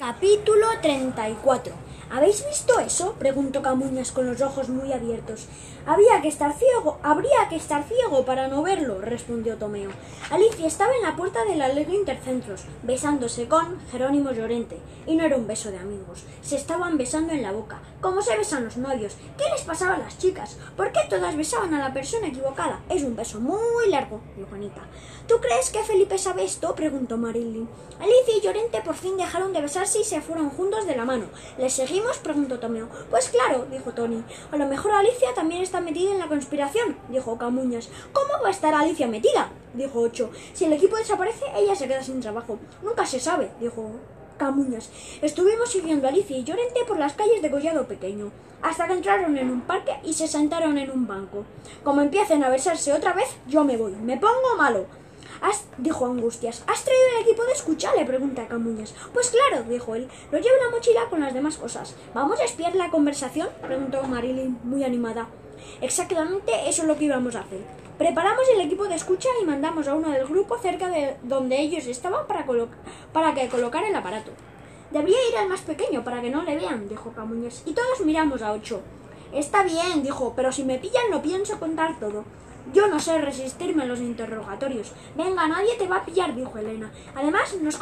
Capítulo 34 ¿Habéis visto eso? preguntó Camuñas con los ojos muy abiertos. Había que estar ciego, habría que estar ciego para no verlo, respondió Tomeo. Alicia estaba en la puerta del Alegre Intercentros, besándose con Jerónimo Llorente, y no era un beso de amigos, se estaban besando en la boca, como se besan los novios. ¿Qué les pasaba a las chicas? ¿Por qué todas besaban a la persona equivocada? Es un beso muy largo, dijo Anita. ¿Tú crees que Felipe sabe esto? preguntó Marilyn. Alicia y Llorente por fin dejaron de besarse y se fueron juntos de la mano. ¿Les seguimos? preguntó Tomeo. Pues claro, dijo Tony. A lo mejor Alicia también está metida en la conspiración, dijo Camuñas. ¿Cómo va a estar Alicia metida? dijo Ocho. Si el equipo desaparece, ella se queda sin trabajo. Nunca se sabe, dijo Camuñas. Estuvimos siguiendo a Alicia y Llorente por las calles de Collado Pequeño, hasta que entraron en un parque y se sentaron en un banco. Como empiecen a besarse otra vez, yo me voy. Me pongo malo. ¿Has, dijo Angustias. ¿Has traído el equipo de escucha? le pregunta Camuñas. Pues claro, dijo él. Lo llevo en la mochila con las demás cosas. ¿Vamos a espiar la conversación? preguntó Marilyn, muy animada. Exactamente eso es lo que íbamos a hacer. Preparamos el equipo de escucha y mandamos a uno del grupo cerca de donde ellos estaban para, para que colocara el aparato. Debería ir al más pequeño para que no le vean, dijo Camuñas. Y todos miramos a Ocho. Está bien, dijo, pero si me pillan no pienso contar todo. Yo no sé resistirme a los interrogatorios. Venga, nadie te va a pillar, dijo Elena. Además, nos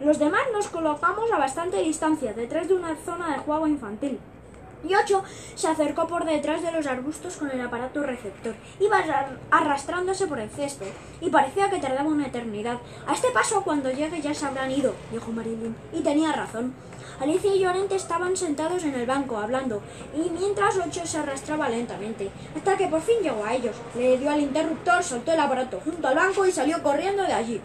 los demás nos colocamos a bastante distancia, detrás de una zona de juego infantil. Y Ocho se acercó por detrás de los arbustos con el aparato receptor. Iba arrastrándose por el cesto y parecía que tardaba una eternidad. A este paso, cuando llegue ya se habrán ido, dijo Marilyn. Y tenía razón. Alicia y Llorente estaban sentados en el banco hablando, y mientras Ocho se arrastraba lentamente, hasta que por fin llegó a ellos. Le dio al interruptor, soltó el aparato junto al banco y salió corriendo de allí.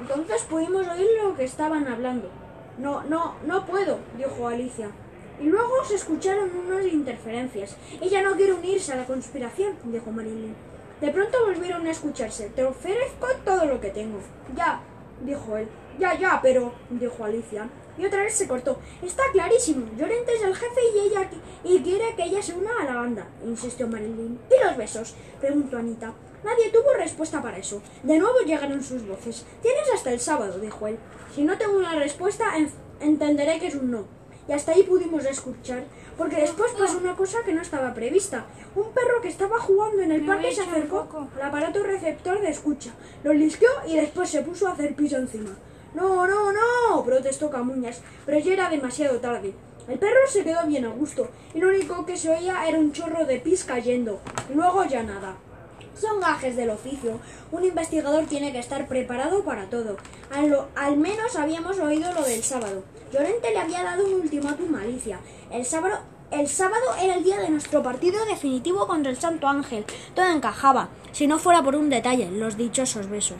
Entonces pudimos oír lo que estaban hablando. No, no, no puedo, dijo Alicia. Y luego se escucharon unas interferencias. Ella no quiere unirse a la conspiración, dijo Marilyn. De pronto volvieron a escucharse. Te ofrezco todo lo que tengo. Ya, dijo él. Ya, ya, pero, dijo Alicia. Y otra vez se cortó. Está clarísimo. Llorente es el jefe y ella y quiere que ella se una a la banda, insistió Marilyn. ¿Y los besos? preguntó Anita. Nadie tuvo respuesta para eso. De nuevo llegaron sus voces. Tienes hasta el sábado, dijo él. Si no tengo una respuesta, entenderé que es un no. Y hasta ahí pudimos escuchar, porque después pasó una cosa que no estaba prevista. Un perro que estaba jugando en el parque se acercó al aparato receptor de escucha, lo lisqueó y después se puso a hacer piso encima. No, no, no, protestó Camuñas, pero ya era demasiado tarde. El perro se quedó bien a gusto, y lo único que se oía era un chorro de pis cayendo, y luego ya nada. Son gajes del oficio. Un investigador tiene que estar preparado para todo. Al, menos habíamos oído lo del sábado. Llorente le había dado un ultimátum a Alicia. El sábado, el sábado era el día de nuestro partido definitivo contra el Santo Ángel. Todo encajaba, si no fuera por un detalle, los dichosos besos.